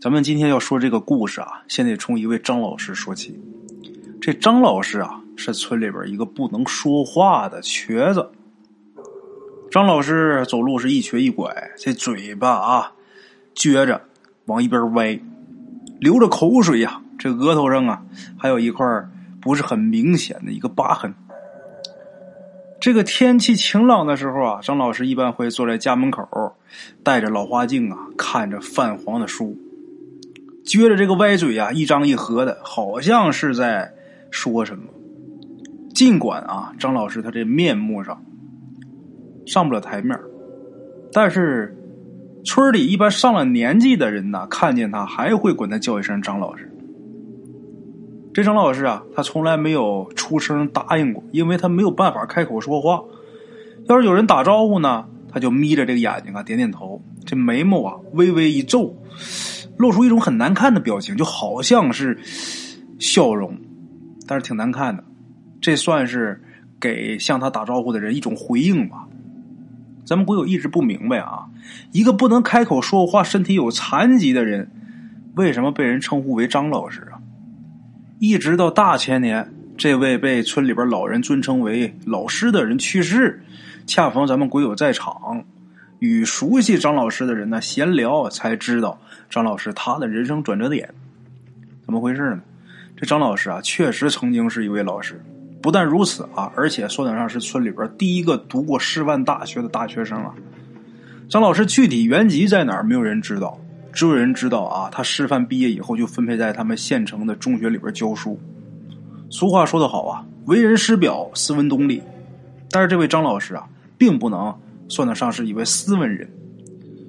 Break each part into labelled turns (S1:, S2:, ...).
S1: 咱们今天要说这个故事啊，先得从一位张老师说起。这张老师啊，是村里边一个不能说话的瘸子。张老师走路是一瘸一拐，这嘴巴啊撅着往一边歪，流着口水呀。这额头上啊，还有一块不是很明显的一个疤痕。这个天气晴朗的时候啊，张老师一般会坐在家门口，带着老花镜啊，看着泛黄的书，撅着这个歪嘴啊，一张一合的，好像是在说什么。尽管啊，张老师他这面目上上不了台面，但是村里一般上了年纪的人呢，看见他还会管他叫一声张老师。这张老师啊，他从来没有出声答应过，因为他没有办法开口说话。要是有人打招呼呢，他就眯着这个眼睛啊，点点头，这眉毛啊微微一皱，露出一种很难看的表情，就好像是笑容，但是挺难看的。这算是给向他打招呼的人一种回应吧。咱们鬼友一直不明白啊，一个不能开口说话、身体有残疾的人，为什么被人称呼为张老师啊？一直到大前年，这位被村里边老人尊称为老师的人去世，恰逢咱们鬼友在场，与熟悉张老师的人呢闲聊，才知道张老师他的人生转折点，怎么回事呢？这张老师啊，确实曾经是一位老师，不但如此啊，而且算得上是村里边第一个读过师范大学的大学生啊。张老师具体原籍在哪儿，没有人知道。只有人知道啊，他师范毕业以后就分配在他们县城的中学里边教书。俗话说得好啊，为人师表，斯文懂礼。但是这位张老师啊，并不能算得上是一位斯文人。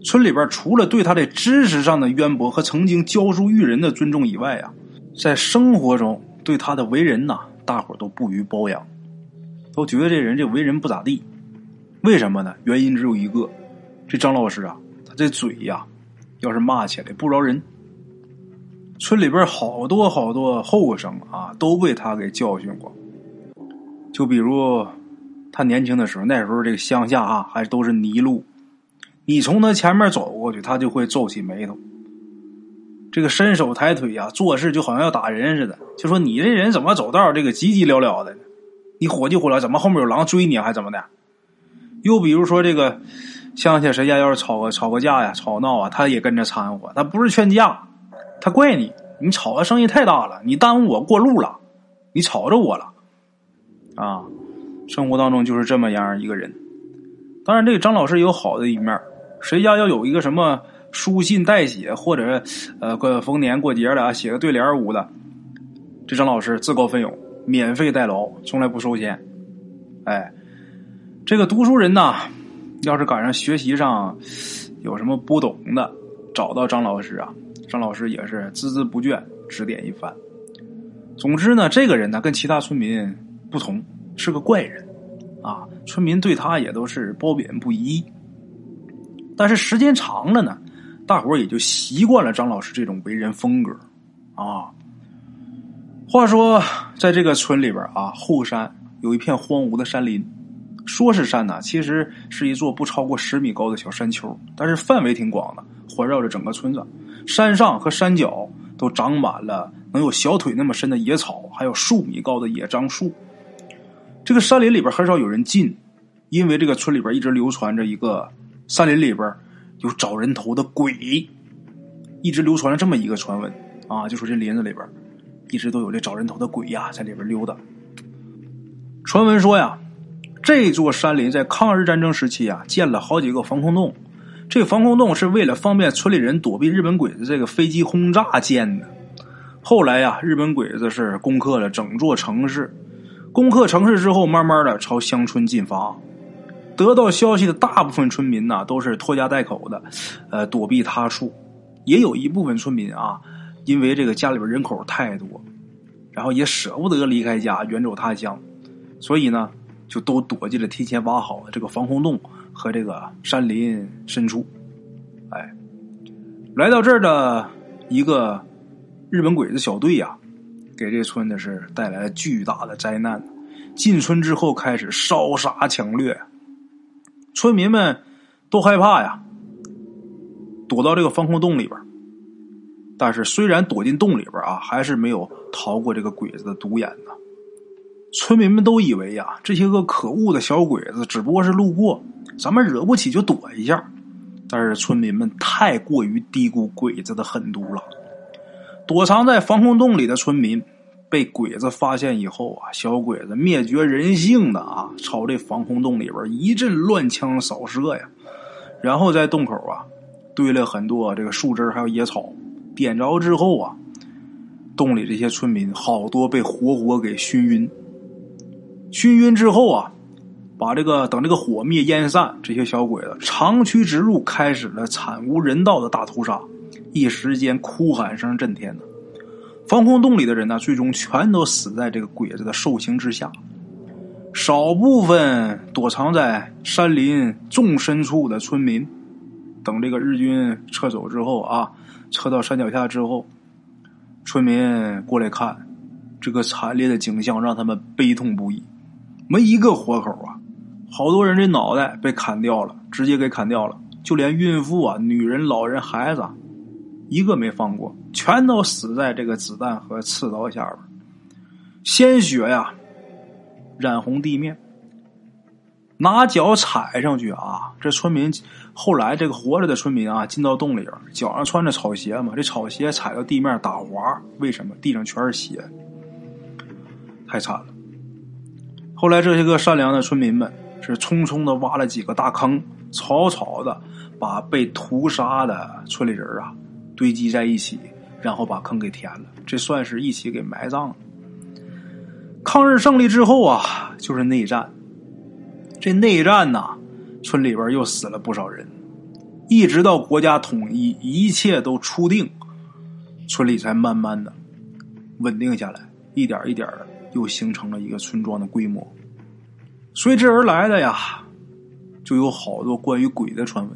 S1: 村里边除了对他的知识上的渊博和曾经教书育人的尊重以外啊，在生活中对他的为人呐，大伙都不予褒扬，都觉得这人这为人不咋地。为什么呢？原因只有一个，这张老师啊，他这嘴呀。要是骂起来不饶人，村里边好多好多后生啊，都被他给教训过。就比如他年轻的时候，那时候这个乡下啊，还都是泥路，你从他前面走过去，他就会皱起眉头。这个伸手抬腿呀，做事就好像要打人似的。就说你这人怎么走道这个急急了了的呢？你火急火燎，怎么后面有狼追你还怎么的？又比如说这个。乡下谁家要是吵个吵个架呀，吵闹啊，他也跟着掺和。他不是劝架，他怪你，你吵的声音太大了，你耽误我过路了，你吵着我了，啊，生活当中就是这么样一个人。当然，这个张老师有好的一面，谁家要有一个什么书信代写，或者呃过逢年过节的啊写个对联儿的，这张老师自告奋勇，免费代劳，从来不收钱。哎，这个读书人呐。要是赶上学习上有什么不懂的，找到张老师啊，张老师也是孜孜不倦指点一番。总之呢，这个人呢跟其他村民不同，是个怪人啊，村民对他也都是褒贬不一。但是时间长了呢，大伙儿也就习惯了张老师这种为人风格啊。话说，在这个村里边啊，后山有一片荒芜的山林。说是山呢，其实是一座不超过十米高的小山丘，但是范围挺广的，环绕着整个村子。山上和山脚都长满了能有小腿那么深的野草，还有数米高的野樟树。这个山林里边很少有人进，因为这个村里边一直流传着一个山林里边有找人头的鬼，一直流传着这么一个传闻啊，就说这林子里边一直都有这找人头的鬼呀在里边溜达。传闻说呀。这座山林在抗日战争时期啊，建了好几个防空洞。这防空洞是为了方便村里人躲避日本鬼子这个飞机轰炸建的。后来呀，日本鬼子是攻克了整座城市，攻克城市之后，慢慢的朝乡村进发。得到消息的大部分村民呐，都是拖家带口的，呃，躲避他处。也有一部分村民啊，因为这个家里边人口太多，然后也舍不得离开家远走他乡，所以呢。就都躲进了提前挖好的这个防空洞和这个山林深处，哎，来到这儿的一个日本鬼子小队呀，给这村子是带来了巨大的灾难。进村之后开始烧杀抢掠，村民们都害怕呀，躲到这个防空洞里边。但是虽然躲进洞里边啊，还是没有逃过这个鬼子的独眼呢。村民们都以为呀，这些个可恶的小鬼子只不过是路过，咱们惹不起就躲一下。但是村民们太过于低估鬼子的狠毒了。躲藏在防空洞里的村民被鬼子发现以后啊，小鬼子灭绝人性的啊，朝这防空洞里边一阵乱枪扫射呀，然后在洞口啊堆了很多这个树枝还有野草，点着之后啊，洞里这些村民好多被活活给熏晕。熏晕之后啊，把这个等这个火灭烟散，这些小鬼子长驱直入，开始了惨无人道的大屠杀。一时间哭喊声震天呢，防空洞里的人呢，最终全都死在这个鬼子的兽刑之下。少部分躲藏在山林纵深处的村民，等这个日军撤走之后啊，撤到山脚下之后，村民过来看这个惨烈的景象，让他们悲痛不已，没一个活口啊！好多人这脑袋被砍掉了，直接给砍掉了，就连孕妇啊、女人、老人、孩子。一个没放过，全都死在这个子弹和刺刀下边，鲜血呀染红地面，拿脚踩上去啊！这村民后来这个活着的村民啊，进到洞里边，脚上穿着草鞋嘛，这草鞋踩到地面打滑，为什么？地上全是血，太惨了。后来这些个善良的村民们是匆匆的挖了几个大坑，草草的把被屠杀的村里人啊。堆积在一起，然后把坑给填了，这算是一起给埋葬了。抗日胜利之后啊，就是内战。这内战呐，村里边又死了不少人，一直到国家统一，一切都初定，村里才慢慢的稳定下来，一点一点又形成了一个村庄的规模。随之而来的呀，就有好多关于鬼的传闻。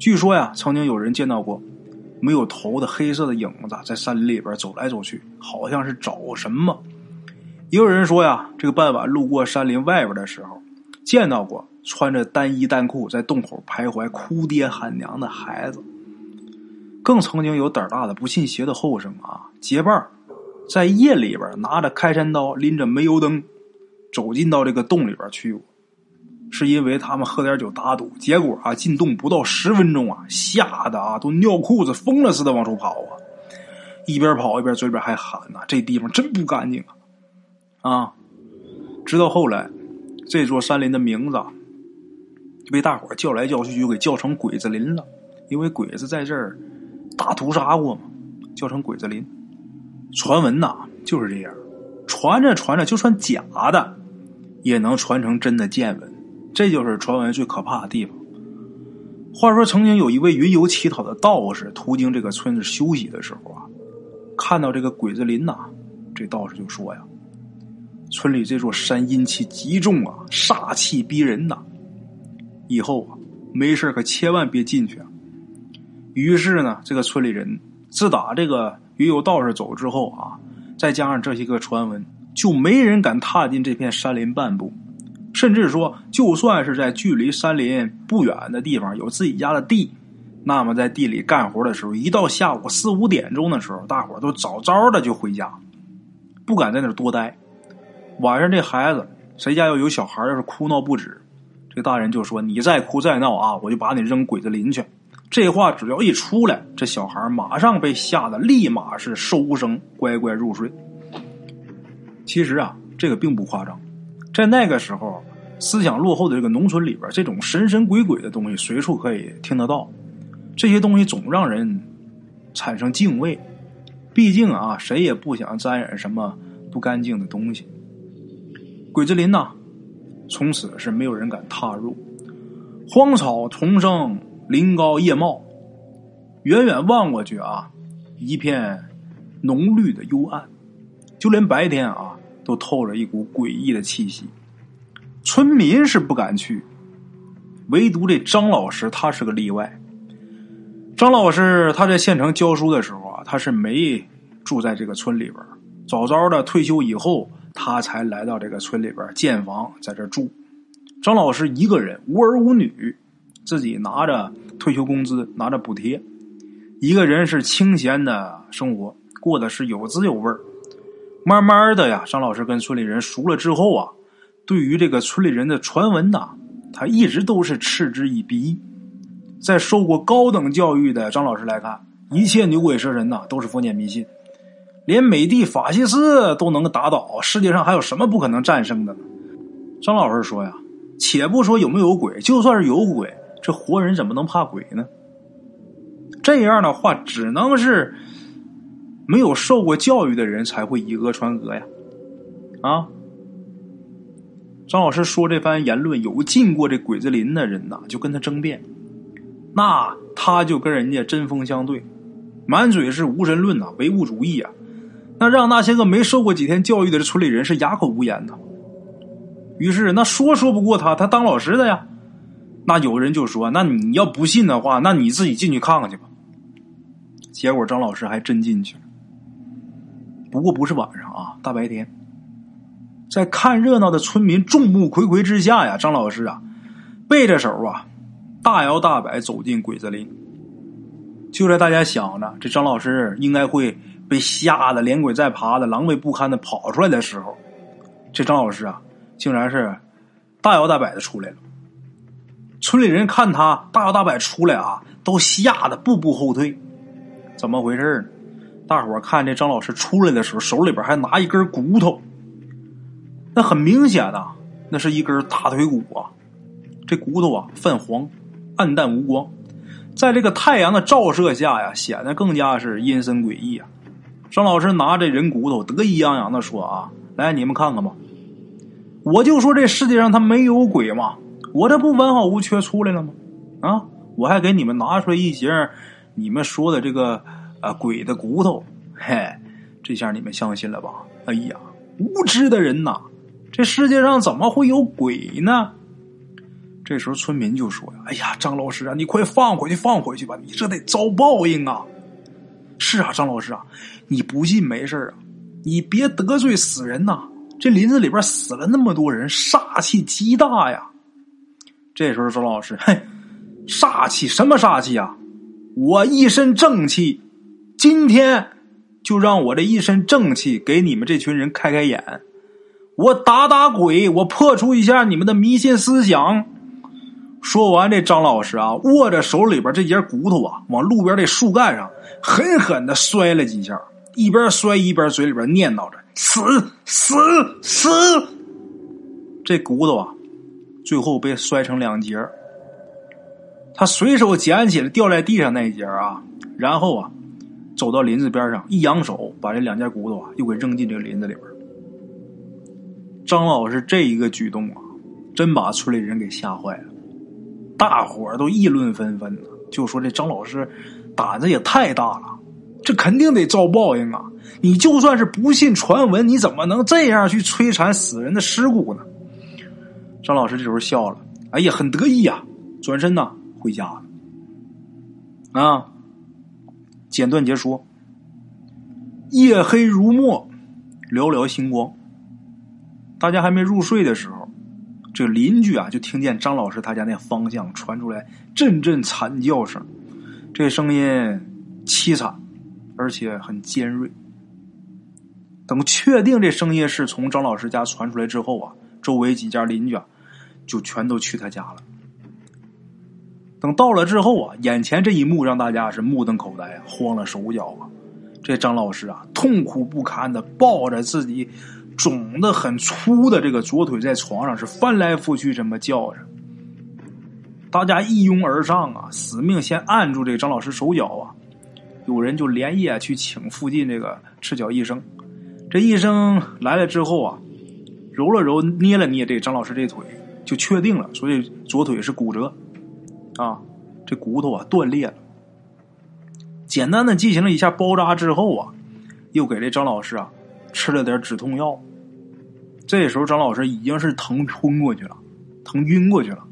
S1: 据说呀，曾经有人见到过。没有头的黑色的影子在山林里边走来走去，好像是找什么。也有人说呀，这个傍晚路过山林外边的时候，见到过穿着单衣单裤在洞口徘徊、哭爹喊娘的孩子。更曾经有胆大的不信邪的后生啊，结伴在夜里边拿着开山刀、拎着煤油灯，走进到这个洞里边去。是因为他们喝点酒打赌，结果啊进洞不到十分钟啊，吓得啊都尿裤子疯了似的往出跑啊，一边跑一边嘴边还喊呐：“这地方真不干净啊！”啊，直到后来，这座山林的名字就被大伙叫来叫去，就给叫成鬼子林了，因为鬼子在这儿大屠杀过嘛，叫成鬼子林。传闻呐就是这样，传着传着，就算假的，也能传成真的见闻。这就是传闻最可怕的地方。话说，曾经有一位云游乞讨的道士途经这个村子休息的时候啊，看到这个鬼子林呐，这道士就说呀：“村里这座山阴气极重啊，煞气逼人呐，以后啊没事可千万别进去啊。”于是呢，这个村里人自打这个云游道士走之后啊，再加上这些个传闻，就没人敢踏进这片山林半步。甚至说，就算是在距离山林不远的地方有自己家的地，那么在地里干活的时候，一到下午四五点钟的时候，大伙都早早的就回家，不敢在那儿多待。晚上这孩子谁家要有小孩，要是哭闹不止，这大人就说：“你再哭再闹啊，我就把你扔鬼子林去。”这话只要一出来，这小孩马上被吓得立马是收声，乖乖入睡。其实啊，这个并不夸张。在那个时候，思想落后的这个农村里边，这种神神鬼鬼的东西随处可以听得到。这些东西总让人产生敬畏。毕竟啊，谁也不想沾染什么不干净的东西。鬼子林呐，从此是没有人敢踏入。荒草丛生，林高叶茂，远远望过去啊，一片浓绿的幽暗，就连白天啊。都透着一股诡异的气息，村民是不敢去，唯独这张老师他是个例外。张老师他在县城教书的时候啊，他是没住在这个村里边，早早的退休以后，他才来到这个村里边建房，在这住。张老师一个人无儿无女，自己拿着退休工资，拿着补贴，一个人是清闲的生活，过得是有滋有味儿。慢慢的呀，张老师跟村里人熟了之后啊，对于这个村里人的传闻呐，他一直都是嗤之以鼻。在受过高等教育的张老师来看，一切牛鬼蛇神呐都是封建迷信，连美帝法西斯都能打倒，世界上还有什么不可能战胜的？张老师说呀，且不说有没有鬼，就算是有鬼，这活人怎么能怕鬼呢？这样的话，只能是没有受过教育的人才会以讹传讹呀！啊，张老师说这番言论，有进过这鬼子林的人呐，就跟他争辩，那他就跟人家针锋相对，满嘴是无神论呐、唯物主义啊，那让那些个没受过几天教育的这村里人是哑口无言呐。于是那说说不过他，他当老师的呀。那有人就说：“那你要不信的话，那你自己进去看看去吧。”结果张老师还真进去了，不过不是晚上啊，大白天，在看热闹的村民众目睽睽之下呀，张老师啊，背着手啊，大摇大摆走进鬼子林。就在大家想着这张老师应该会被吓得连滚带爬的、狼狈不堪的跑出来的时候，这张老师啊，竟然是大摇大摆的出来了。村里人看他大摇大摆出来啊，都吓得步步后退。怎么回事呢？大伙看这张老师出来的时候，手里边还拿一根骨头。那很明显呐，那是一根大腿骨啊。这骨头啊泛黄，暗淡无光，在这个太阳的照射下呀，显得更加是阴森诡异啊。张老师拿着人骨头，得意洋洋的说：“啊，来，你们看看吧，我就说这世界上他没有鬼嘛。”我这不完好无缺出来了吗？啊！我还给你们拿出来一截你们说的这个啊鬼的骨头，嘿，这下你们相信了吧？哎呀，无知的人呐！这世界上怎么会有鬼呢？这时候村民就说呀：“哎呀，张老师啊，你快放回去，放回去吧！你这得遭报应啊！”是啊，张老师啊，你不信没事啊，你别得罪死人呐！这林子里边死了那么多人，煞气极大呀！这时候，周老师，嘿，煞气什么煞气啊？我一身正气，今天就让我这一身正气给你们这群人开开眼，我打打鬼，我破除一下你们的迷信思想。说完，这张老师啊，握着手里边这节骨头啊，往路边这树干上狠狠的摔了几下，一边摔一边嘴里边念叨着：“死死死！”这骨头啊。最后被摔成两截他随手捡起了掉在地上那一截啊，然后啊，走到林子边上，一扬手，把这两件骨头啊又给扔进这林子里边张老师这一个举动啊，真把村里人给吓坏了，大伙儿都议论纷纷呢，就说这张老师胆子也太大了，这肯定得遭报应啊！你就算是不信传闻，你怎么能这样去摧残死人的尸骨呢？张老师这时候笑了，哎呀，很得意呀，转身呐回家了。啊，简短截说，夜黑如墨，寥寥星光。大家还没入睡的时候，这邻居啊就听见张老师他家那方向传出来阵阵惨叫声，这声音凄惨，而且很尖锐。等确定这声音是从张老师家传出来之后啊。周围几家邻居啊，就全都去他家了。等到了之后啊，眼前这一幕让大家是目瞪口呆，慌了手脚啊。这张老师啊，痛苦不堪的抱着自己肿的很粗的这个左腿，在床上是翻来覆去这么叫着。大家一拥而上啊，死命先按住这个张老师手脚啊。有人就连夜去请附近这个赤脚医生。这医生来了之后啊。揉了揉，捏了捏这张老师这腿，就确定了，所以左腿是骨折，啊，这骨头啊断裂了。简单的进行了一下包扎之后啊，又给这张老师啊吃了点止痛药。这时候张老师已经是疼昏过去了，疼晕过去了。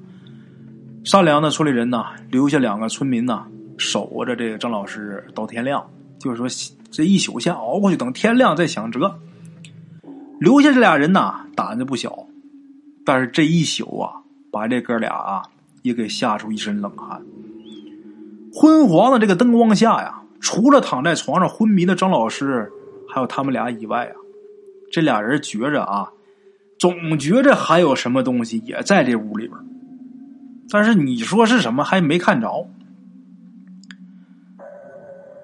S1: 善良的村里人呢，留下两个村民呢守着这个张老师到天亮，就是说这一宿先熬过去，等天亮再想辙。留下这俩人呐，胆子不小，但是这一宿啊，把这哥俩啊也给吓出一身冷汗。昏黄的这个灯光下呀，除了躺在床上昏迷的张老师，还有他们俩以外啊，这俩人觉着啊，总觉着还有什么东西也在这屋里边，但是你说是什么还没看着。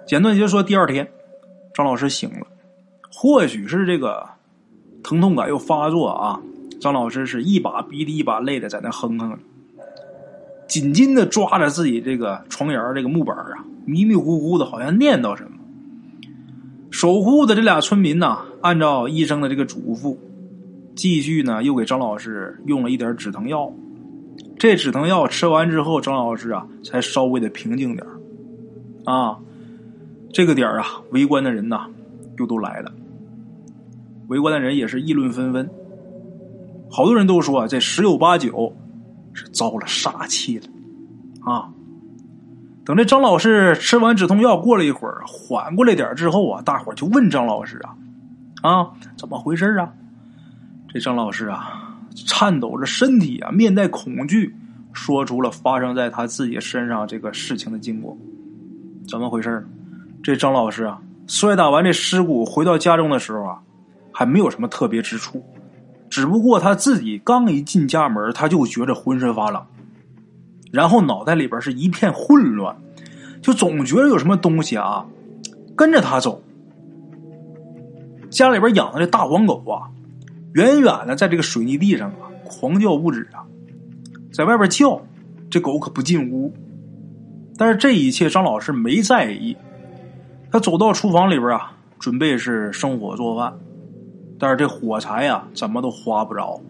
S1: 简短就说，第二天，张老师醒了，或许是这个疼痛感又发作啊，张老师是一把鼻涕一把泪的在那哼哼。紧紧的抓着自己这个床沿这个木板啊，迷迷糊糊的，好像念叨什么。守护的这俩村民呢，按照医生的这个嘱咐，继续呢又给张老师用了一点止疼药。这止疼药吃完之后，张老师啊才稍微的平静点啊，这个点啊，围观的人呐又都来了。围观的人也是议论纷纷，好多人都说啊这十有八九。是遭了杀气了，啊！等这张老师吃完止痛药，过了一会儿缓过来点之后啊，大伙就问张老师啊，啊，怎么回事啊？这张老师啊，颤抖着身体啊，面带恐惧，说出了发生在他自己身上这个事情的经过。怎么回事这张老师啊，摔打完这尸骨回到家中的时候啊，还没有什么特别之处。只不过他自己刚一进家门，他就觉着浑身发冷，然后脑袋里边是一片混乱，就总觉得有什么东西啊跟着他走。家里边养的这大黄狗啊，远远的在这个水泥地上啊狂叫不止啊，在外边叫，这狗可不进屋。但是这一切张老师没在意，他走到厨房里边啊，准备是生火做饭。但是这火柴呀，怎么都划不着，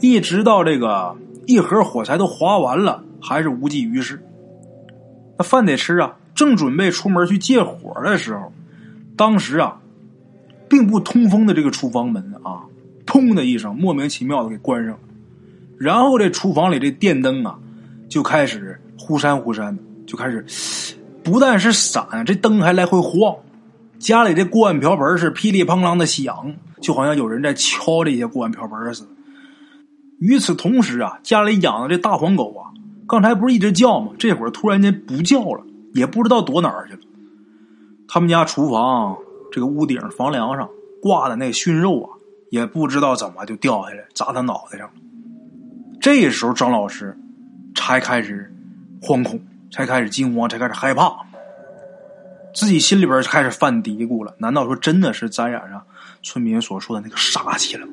S1: 一直到这个一盒火柴都划完了，还是无济于事。那饭得吃啊，正准备出门去借火的时候，当时啊，并不通风的这个厨房门啊，砰的一声，莫名其妙的给关上了。然后这厨房里这电灯啊，就开始忽闪忽闪的，就开始不但是闪，这灯还来回晃。家里这锅碗瓢盆是噼里啪啦的响，就好像有人在敲这些锅碗瓢盆似的。与此同时啊，家里养的这大黄狗啊，刚才不是一直叫吗？这会儿突然间不叫了，也不知道躲哪儿去了。他们家厨房这个屋顶房梁上挂的那熏肉啊，也不知道怎么就掉下来砸他脑袋上了。这时候张老师才开始惶恐，才开始惊慌，才开始害怕。自己心里边开始犯嘀咕了，难道说真的是沾染上村民所说的那个杀气了？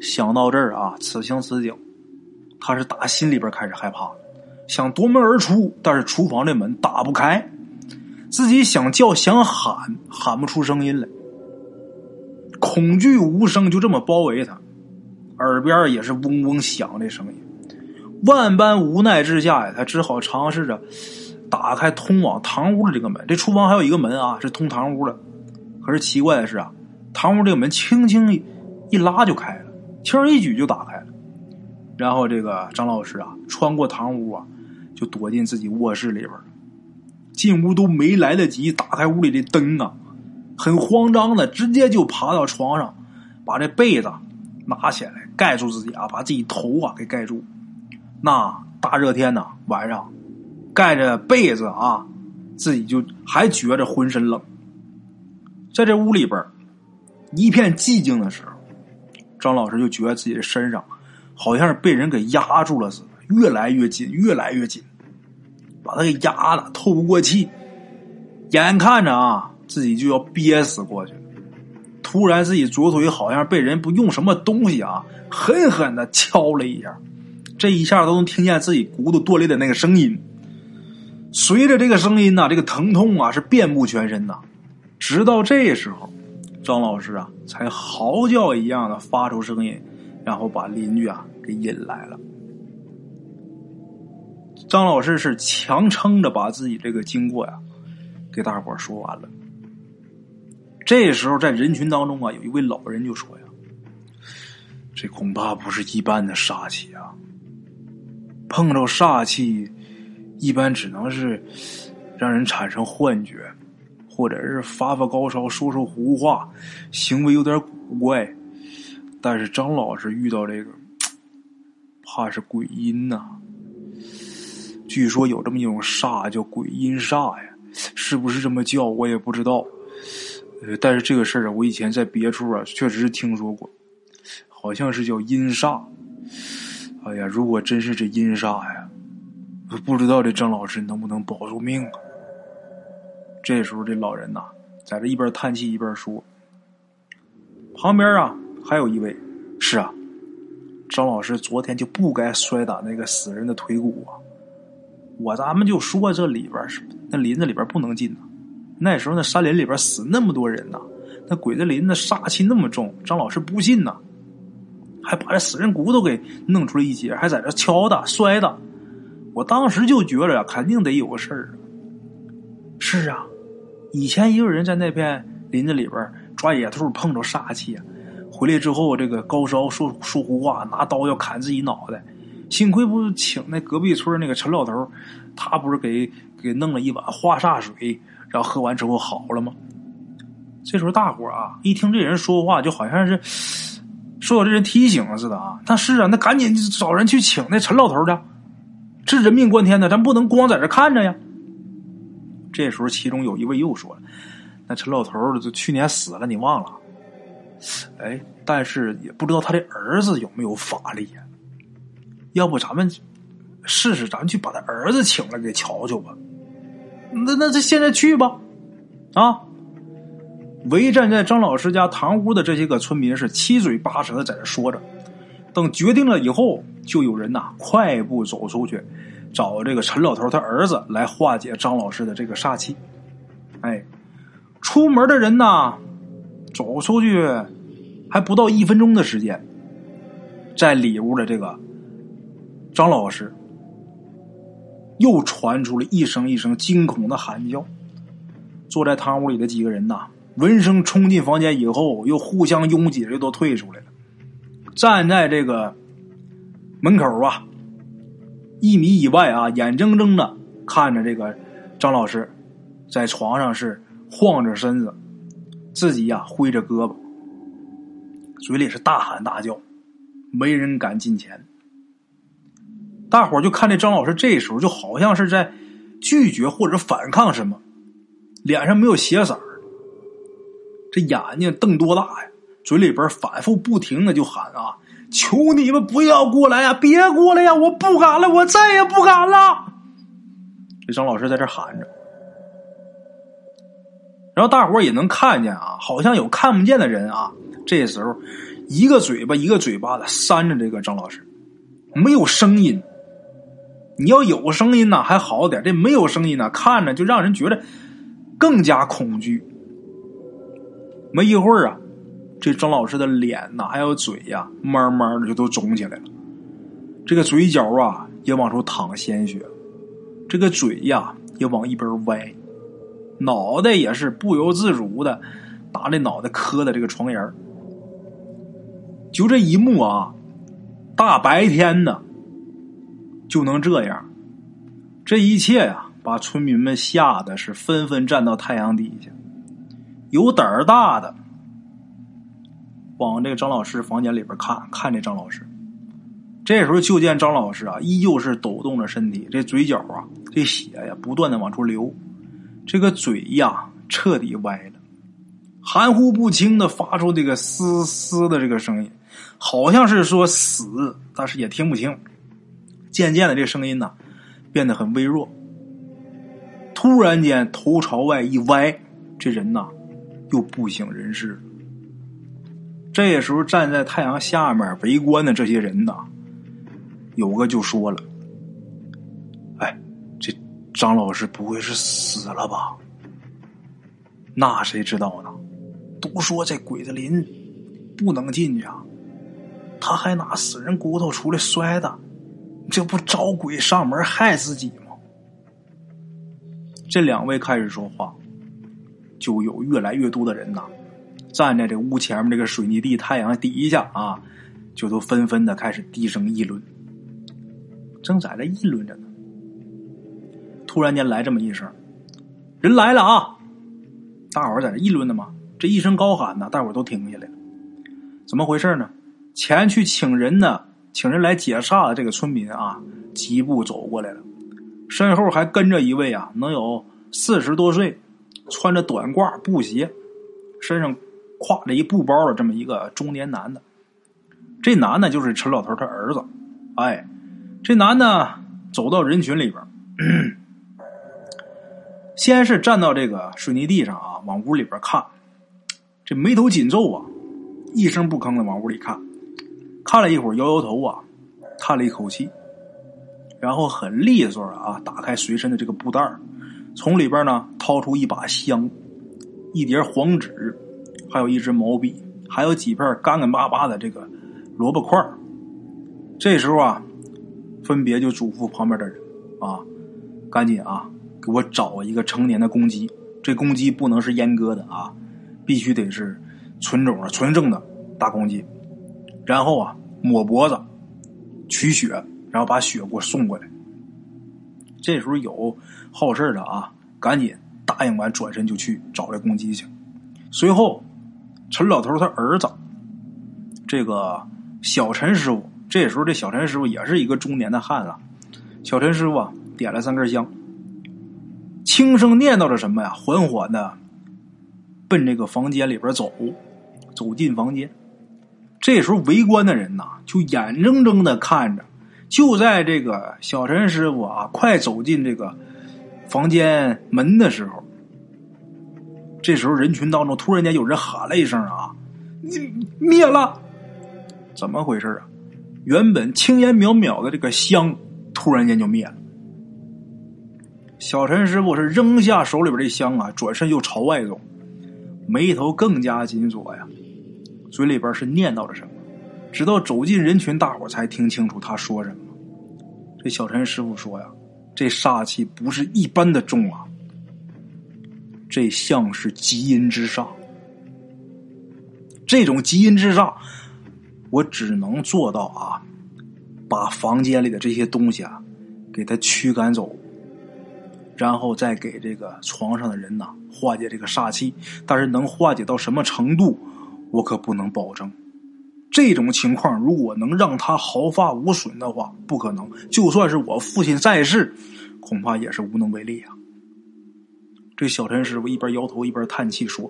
S1: 想到这儿啊，此情此景，他是打心里边开始害怕了，想夺门而出，但是厨房的门打不开，自己想叫想喊，喊不出声音来，恐惧无声就这么包围他，耳边也是嗡嗡响的声音，万般无奈之下呀，他只好尝试着。打开通往堂屋的这个门，这厨房还有一个门啊，是通堂屋的。可是奇怪的是啊，堂屋这个门轻轻一拉就开了，轻而易举就打开了。然后这个张老师啊，穿过堂屋啊，就躲进自己卧室里边进屋都没来得及打开屋里的灯啊，很慌张的直接就爬到床上，把这被子拿起来盖住自己啊，把自己头啊给盖住。那大热天呐，晚上。盖着被子啊，自己就还觉着浑身冷。在这屋里边一片寂静的时候，张老师就觉得自己的身上好像是被人给压住了似的，越来越紧，越来越紧，把他给压的透不过气。眼看着啊，自己就要憋死过去。突然，自己左腿好像被人不用什么东西啊，狠狠的敲了一下，这一下都能听见自己骨头断裂的那个声音。随着这个声音呐，这个疼痛啊是遍布全身呐。直到这时候，张老师啊才嚎叫一样的发出声音，然后把邻居啊给引来了。张老师是强撑着把自己这个经过呀给大伙说完了。这时候在人群当中啊，有一位老人就说呀：“这恐怕不是一般的煞气啊，碰着煞气。”一般只能是让人产生幻觉，或者是发发高烧、说说胡话，行为有点古怪。但是张老师遇到这个，怕是鬼阴呐。据说有这么一种煞叫鬼阴煞呀，是不是这么叫我也不知道。呃，但是这个事儿啊，我以前在别处啊确实听说过，好像是叫阴煞。哎呀，如果真是这阴煞呀，不知道这张老师能不能保住命啊？这时候这老人呐，在这一边叹气一边说：“旁边啊，还有一位，是啊，张老师昨天就不该摔打那个死人的腿骨啊。我咱们就说这里边是那林子里边不能进呐。那时候那山林里边死那么多人呐，那鬼子林子煞气那么重，张老师不信呐。”还把这死人骨头给弄出来一截，还在这敲的摔的，我当时就觉着肯定得有个事儿。是啊，以前也有人在那片林子里边抓野兔，碰着煞气，啊回来之后这个高烧说说胡话，拿刀要砍自己脑袋。幸亏不是请那隔壁村那个陈老头，他不是给给弄了一碗化煞水，然后喝完之后好了吗？这时候大伙啊，一听这人说话，就好像是。受到这人提醒了似的啊！那是啊，那赶紧找人去请那陈老头去，这人命关天的，咱不能光在这看着呀。这时候，其中有一位又说了：“那陈老头就去年死了，你忘了？哎，但是也不知道他的儿子有没有法力呀？要不咱们试试，咱去把他儿子请来给瞧瞧吧。那那这现在去吧，啊！”围站在张老师家堂屋的这些个村民是七嘴八舌的在这说着，等决定了以后，就有人呐快步走出去，找这个陈老头他儿子来化解张老师的这个煞气。哎，出门的人呐，走出去还不到一分钟的时间，在里屋的这个张老师又传出了一声一声惊恐的喊叫，坐在堂屋里的几个人呐。闻声冲进房间以后，又互相拥挤着都退出来了。站在这个门口啊，一米以外啊，眼睁睁的看着这个张老师在床上是晃着身子，自己呀挥着胳膊，嘴里是大喊大叫，没人敢近前。大伙就看这张老师这时候就好像是在拒绝或者反抗什么，脸上没有血色。这眼睛瞪多大呀？嘴里边反复不停的就喊啊：“求你们不要过来呀，别过来呀！我不敢了，我再也不敢了。”这张老师在这喊着，然后大伙也能看见啊，好像有看不见的人啊。这时候，一个嘴巴一个嘴巴的扇着这个张老师，没有声音。你要有声音呢还好点，这没有声音呢，看着就让人觉得更加恐惧。没一会儿啊，这张老师的脸呐，还有嘴呀，慢慢的就都肿起来了。这个嘴角啊，也往出淌鲜血，这个嘴呀，也往一边歪，脑袋也是不由自主的拿这脑袋磕在这个床沿就这一幕啊，大白天的就能这样，这一切呀，把村民们吓得是纷纷站到太阳底下。有胆儿大的，往这个张老师房间里边看看。这张老师，这时候就见张老师啊，依旧是抖动着身体，这嘴角啊，这血呀，不断的往出流，这个嘴呀，彻底歪了，含糊不清的发出这个嘶嘶的这个声音，好像是说死，但是也听不清。渐渐的，这声音呢，变得很微弱。突然间，头朝外一歪，这人呐。又不省人事。这时候站在太阳下面围观的这些人呐，有个就说了：“哎，这张老师不会是死了吧？”那谁知道呢？都说这鬼子林不能进去啊，他还拿死人骨头出来摔的，这不招鬼上门害自己吗？这两位开始说话。就有越来越多的人呐，站在这屋前面这个水泥地太阳底下啊，就都纷纷的开始低声议论。正在这议论着呢，突然间来这么一声：“人来了啊！”大伙在这议论呢嘛，这一声高喊呢，大伙都停下来了。怎么回事呢？前去请人呢，请人来解煞的这个村民啊，疾步走过来了，身后还跟着一位啊，能有四十多岁，穿着短褂布鞋，身上挎着一布包的这么一个中年男的。这男的就是陈老头他儿子。哎，这男的走到人群里边，先是站到这个水泥地上啊，往屋里边看，这眉头紧皱啊，一声不吭的往屋里看，看了一会儿，摇摇头啊，叹了一口气。然后很利索的啊，打开随身的这个布袋从里边呢掏出一把香，一叠黄纸，还有一支毛笔，还有几片干干巴巴的这个萝卜块这时候啊，分别就嘱咐旁边的人啊，赶紧啊，给我找一个成年的公鸡，这公鸡不能是阉割的啊，必须得是纯种的、纯正的大公鸡。然后啊，抹脖子，取血。然后把血给我送过来。这时候有好事的啊，赶紧答应完，转身就去找这公鸡去。随后，陈老头他儿子，这个小陈师傅，这时候这小陈师傅也是一个中年的汉子。小陈师傅啊，点了三根香，轻声念叨着什么呀？缓缓的奔这个房间里边走，走进房间。这时候围观的人呐，就眼睁睁的看着。就在这个小陈师傅啊，快走进这个房间门的时候，这时候人群当中突然间有人喊了一声啊：“你灭了！”怎么回事啊？原本青烟渺渺的这个香，突然间就灭了。小陈师傅是扔下手里边的香啊，转身就朝外走，眉头更加紧锁呀，嘴里边是念叨着什么。直到走进人群，大伙才听清楚他说什么。这小陈师傅说呀：“这煞气不是一般的重啊，这像是极阴之煞。这种极阴之煞，我只能做到啊，把房间里的这些东西啊，给他驱赶走，然后再给这个床上的人呐化解这个煞气。但是能化解到什么程度，我可不能保证。”这种情况，如果能让他毫发无损的话，不可能。就算是我父亲在世，恐怕也是无能为力啊。这小陈师傅一边摇头一边叹气说：“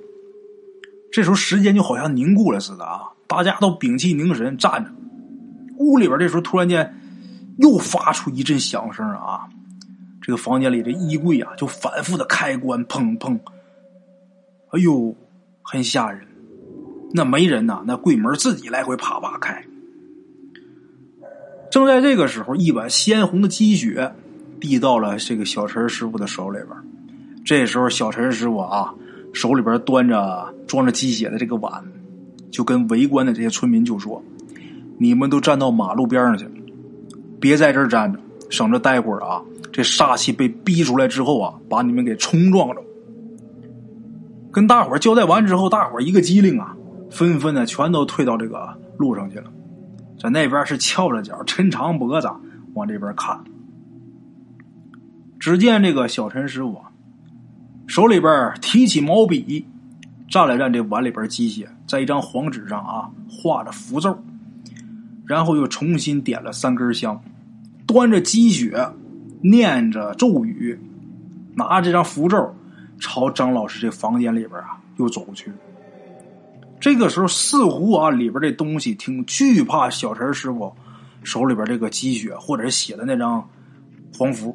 S1: 这时候时间就好像凝固了似的啊，大家都屏气凝神站着。屋里边这时候突然间又发出一阵响声啊，这个房间里的衣柜啊就反复的开关，砰砰，哎呦，很吓人。”那没人呐，那柜门自己来回啪啪开。正在这个时候，一碗鲜红的鸡血递到了这个小陈师傅的手里边。这时候，小陈师傅啊，手里边端着装着鸡血的这个碗，就跟围观的这些村民就说：“你们都站到马路边上去，别在这儿站着，省着待会儿啊，这煞气被逼出来之后啊，把你们给冲撞着。”跟大伙交代完之后，大伙一个机灵啊。纷纷的全都退到这个路上去了，在那边是翘着脚、抻长脖子往这边看。只见这个小陈师傅手里边提起毛笔，蘸了蘸这碗里边鸡血，在一张黄纸上啊画着符咒，然后又重新点了三根香，端着鸡血，念着咒语，拿着这张符咒朝张老师这房间里边啊又走去。这个时候，似乎啊，里边这东西挺惧怕小陈师傅手里边这个鸡血，或者是写的那张黄符。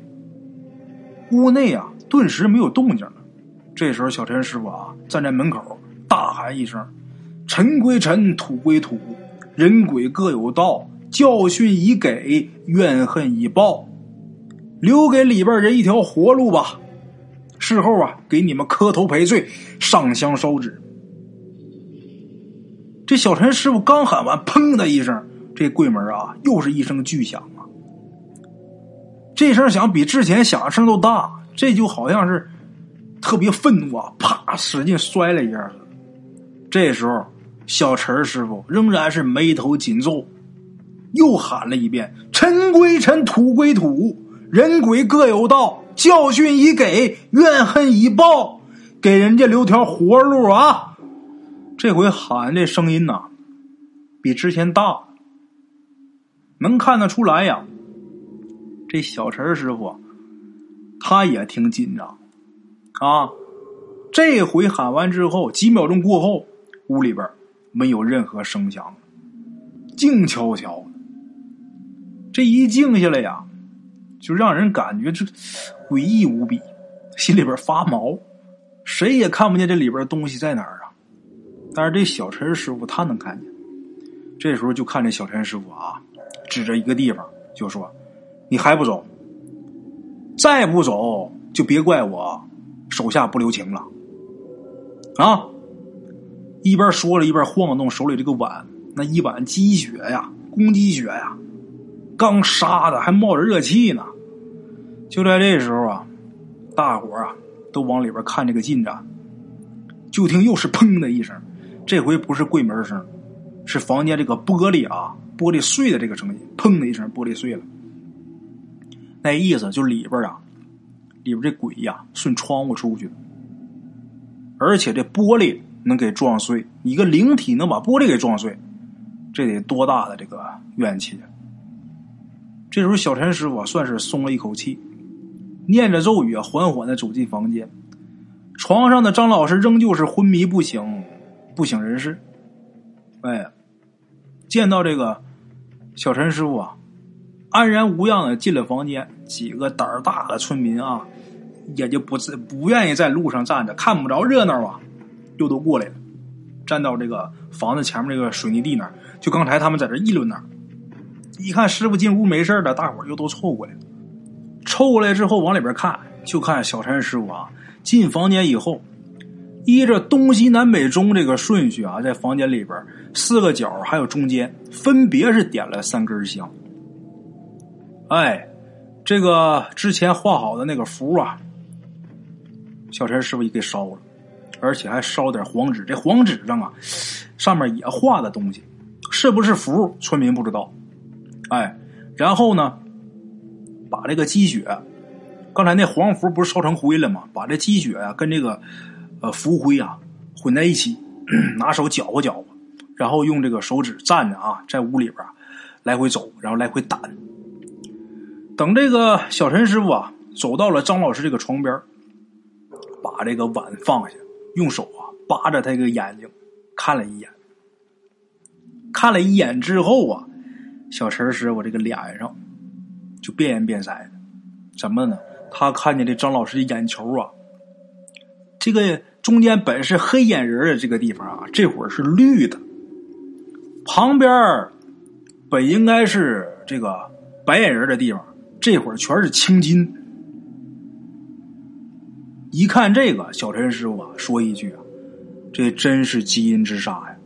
S1: 屋内啊，顿时没有动静了。这时候，小陈师傅啊，站在门口大喊一声：“尘归尘，土归土，人鬼各有道，教训已给，怨恨已报，留给里边人一条活路吧。事后啊，给你们磕头赔罪，上香烧纸。”这小陈师傅刚喊完，砰的一声，这柜门啊，又是一声巨响啊！这声响比之前响声都大，这就好像是特别愤怒啊，啪，使劲摔了一下。这时候，小陈师傅仍然是眉头紧皱，又喊了一遍：“尘归尘，土归土，人鬼各有道，教训已给，怨恨已报，给人家留条活路啊！”这回喊这声音呐，比之前大，能看得出来呀。这小陈师傅他也挺紧张啊。这回喊完之后，几秒钟过后，屋里边没有任何声响，静悄悄的。这一静下来呀，就让人感觉这诡异无比，心里边发毛。谁也看不见这里边东西在哪儿啊？但是这小陈师傅他能看见。这时候就看这小陈师傅啊，指着一个地方就说：“你还不走？再不走就别怪我手下不留情了。”啊！一边说着，一边晃动手里这个碗，那一碗鸡血呀，公鸡血呀，刚杀的还冒着热气呢。就在这时候啊，大伙啊都往里边看这个进展。就听又是砰的一声，这回不是柜门声，是房间这个玻璃啊，玻璃碎的这个声音，砰的一声，玻璃碎了。那意思就里边啊，里边这鬼呀顺窗户出去。而且这玻璃能给撞碎，一个灵体能把玻璃给撞碎，这得多大的这个怨气！这时候小陈师傅算是松了一口气，念着咒语啊，缓缓的走进房间。床上的张老师仍旧是昏迷不醒，不省人事。哎，见到这个小陈师傅啊，安然无恙的进了房间，几个胆儿大的村民啊。也就不自不愿意在路上站着，看不着热闹啊，又都过来了，站到这个房子前面这个水泥地那儿。就刚才他们在这议论那儿，一看师傅进屋没事了，大伙又都凑过来了。凑过来之后往里边看，就看小陈师傅啊进房间以后，依着东西南北中这个顺序啊，在房间里边四个角还有中间，分别是点了三根香。哎，这个之前画好的那个符啊。小陈师傅也给烧了，而且还烧点黄纸。这黄纸上啊，上面也画的东西，是不是符？村民不知道。哎，然后呢，把这个积雪，刚才那黄符不是烧成灰了吗？把这积雪啊跟这个呃符灰啊混在一起，拿手搅和搅和，然后用这个手指蘸着啊，在屋里边来回走，然后来回掸。等这个小陈师傅啊走到了张老师这个床边把这个碗放下，用手啊扒着他这个眼睛，看了一眼。看了一眼之后啊，小陈师傅这个脸上就变颜变色的。怎么呢？他看见这张老师的眼球啊，这个中间本是黑眼仁的这个地方啊，这会儿是绿的。旁边本应该是这个白眼仁的地方，这会儿全是青筋。一看这个，小陈师傅啊，说一句啊，这真是基因之杀呀！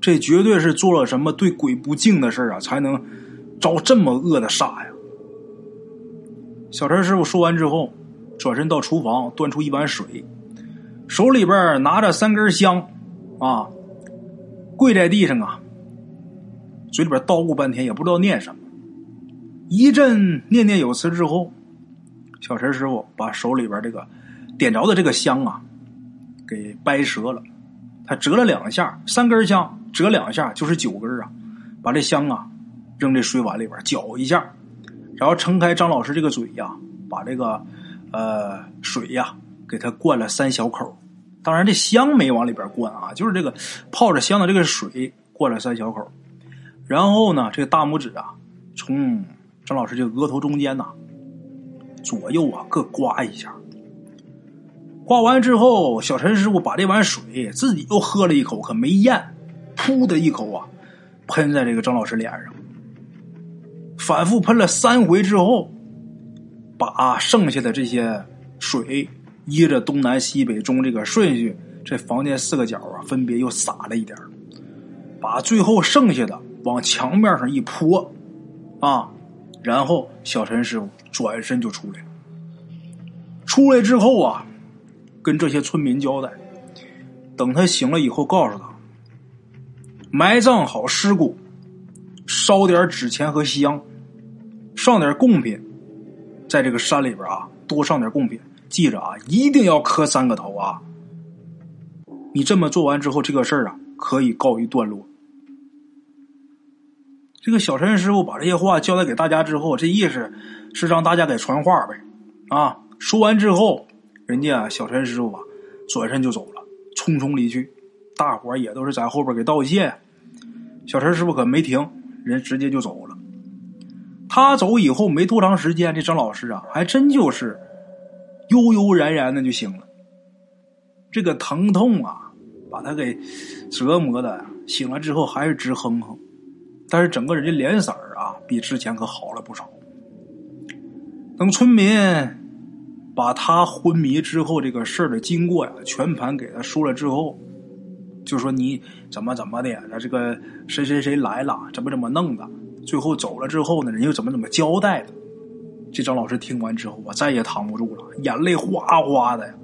S1: 这绝对是做了什么对鬼不敬的事啊，才能招这么恶的煞呀！小陈师傅说完之后，转身到厨房端出一碗水，手里边拿着三根香，啊，跪在地上啊，嘴里边叨咕半天，也不知道念什么，一阵念念有词之后，小陈师傅把手里边这个。点着的这个香啊，给掰折了。他折了两下，三根香折两下就是九根啊。把这香啊扔这水碗里边搅一下，然后撑开张老师这个嘴呀，把这个呃水呀给他灌了三小口。当然这香没往里边灌啊，就是这个泡着香的这个水灌了三小口。然后呢，这个大拇指啊从张老师这个额头中间呐左右啊各刮一下。刮完之后，小陈师傅把这碗水自己又喝了一口，可没咽，噗的一口啊，喷在这个张老师脸上。反复喷了三回之后，把剩下的这些水依着东南西北中这个顺序，这房间四个角啊，分别又洒了一点把最后剩下的往墙面上一泼，啊，然后小陈师傅转身就出来了。出来之后啊。跟这些村民交代，等他醒了以后，告诉他，埋葬好尸骨，烧点纸钱和香，上点贡品，在这个山里边啊，多上点贡品。记着啊，一定要磕三个头啊！你这么做完之后，这个事儿啊，可以告一段落。这个小陈师傅把这些话交代给大家之后，这意思是让大家给传话呗，啊。说完之后，人家小陈师傅啊，转身就走了，匆匆离去。大伙儿也都是在后边给道谢。小陈师傅可没停，人直接就走了。他走以后没多长时间，这张老师啊，还真就是悠悠然然的就醒了。这个疼痛啊，把他给折磨的，醒了之后还是直哼哼，但是整个人的脸色儿啊，比之前可好了不少。等村民把他昏迷之后这个事儿的经过呀，全盘给他说了之后，就说你怎么怎么的，这个谁谁谁来了，怎么怎么弄的，最后走了之后呢，人又怎么怎么交代的。这张老师听完之后，我再也扛不住了，眼泪哗哗的呀，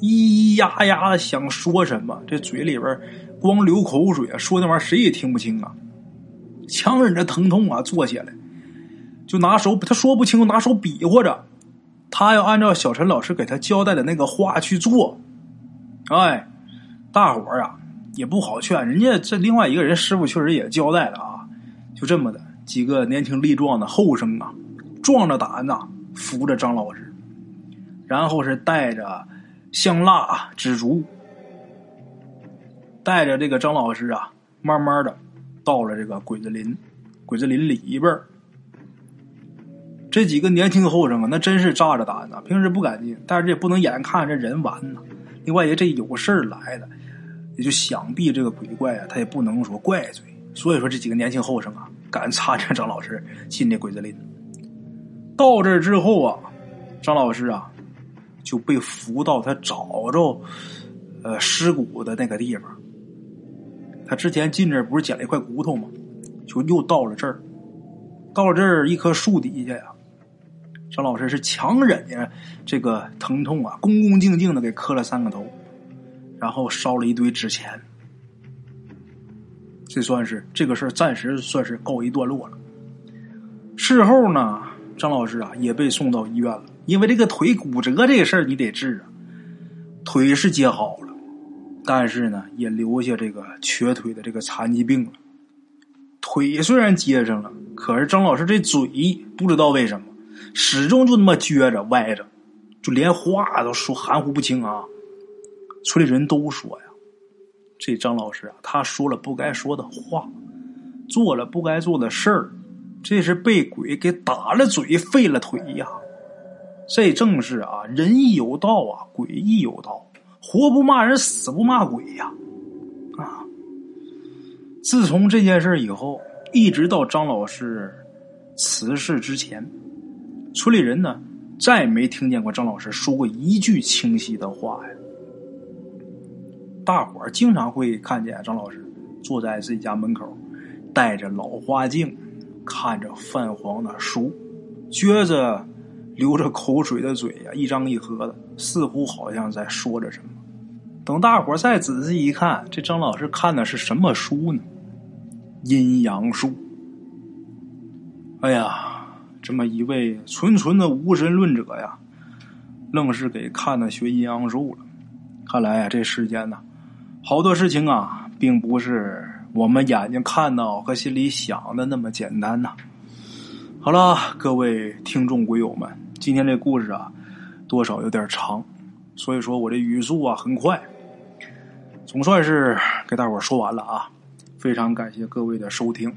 S1: 咿咿呀呀的想说什么，这嘴里边光流口水啊，说那玩意儿谁也听不清啊，强忍着疼痛啊，坐起来。就拿手，他说不清，拿手比划着，他要按照小陈老师给他交代的那个话去做。哎，大伙儿啊也不好劝，人家这另外一个人师傅确实也交代了啊，就这么的几个年轻力壮的后生啊，壮着胆子扶着张老师，然后是带着香蜡纸烛，带着这个张老师啊，慢慢的到了这个鬼子林，鬼子林里边这几个年轻后生啊，那真是炸着胆子，平时不敢进，但是这也不能眼看着人完呐。另外，也这有事儿来的，也就想必这个鬼怪啊，他也不能说怪罪。所以说，这几个年轻后生啊，敢插着张老师进这鬼子林。到这之后啊，张老师啊就被扶到他找着呃尸骨的那个地方。他之前进这不是捡了一块骨头吗？就又到了这儿，到了这儿一棵树底下呀。张老师是强忍着这个疼痛啊，恭恭敬敬的给磕了三个头，然后烧了一堆纸钱，这算是这个事儿暂时算是告一段落了。事后呢，张老师啊也被送到医院了，因为这个腿骨折这个事儿你得治啊，腿是接好了，但是呢也留下这个瘸腿的这个残疾病了。腿虽然接上了，可是张老师这嘴不知道为什么。始终就那么撅着歪着，就连话都说含糊不清啊！村里人都说呀，这张老师啊，他说了不该说的话，做了不该做的事儿，这是被鬼给打了嘴，废了腿呀！这正是啊，人亦有道啊，鬼亦有道，活不骂人，死不骂鬼呀！啊！自从这件事以后，一直到张老师辞世之前。村里人呢，再没听见过张老师说过一句清晰的话呀。大伙儿经常会看见张老师坐在自己家门口，戴着老花镜，看着泛黄的书，撅着流着口水的嘴呀，一张一合的，似乎好像在说着什么。等大伙再仔细一看，这张老师看的是什么书呢？阴阳术。哎呀！这么一位纯纯的无神论者呀，愣是给看的学阴阳术了。看来呀，这世间呐，好多事情啊，并不是我们眼睛看到和心里想的那么简单呐。好了，各位听众鬼友们，今天这故事啊，多少有点长，所以说我这语速啊很快，总算是给大伙说完了啊。非常感谢各位的收听，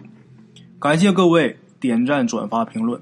S1: 感谢各位点赞、转发、评论。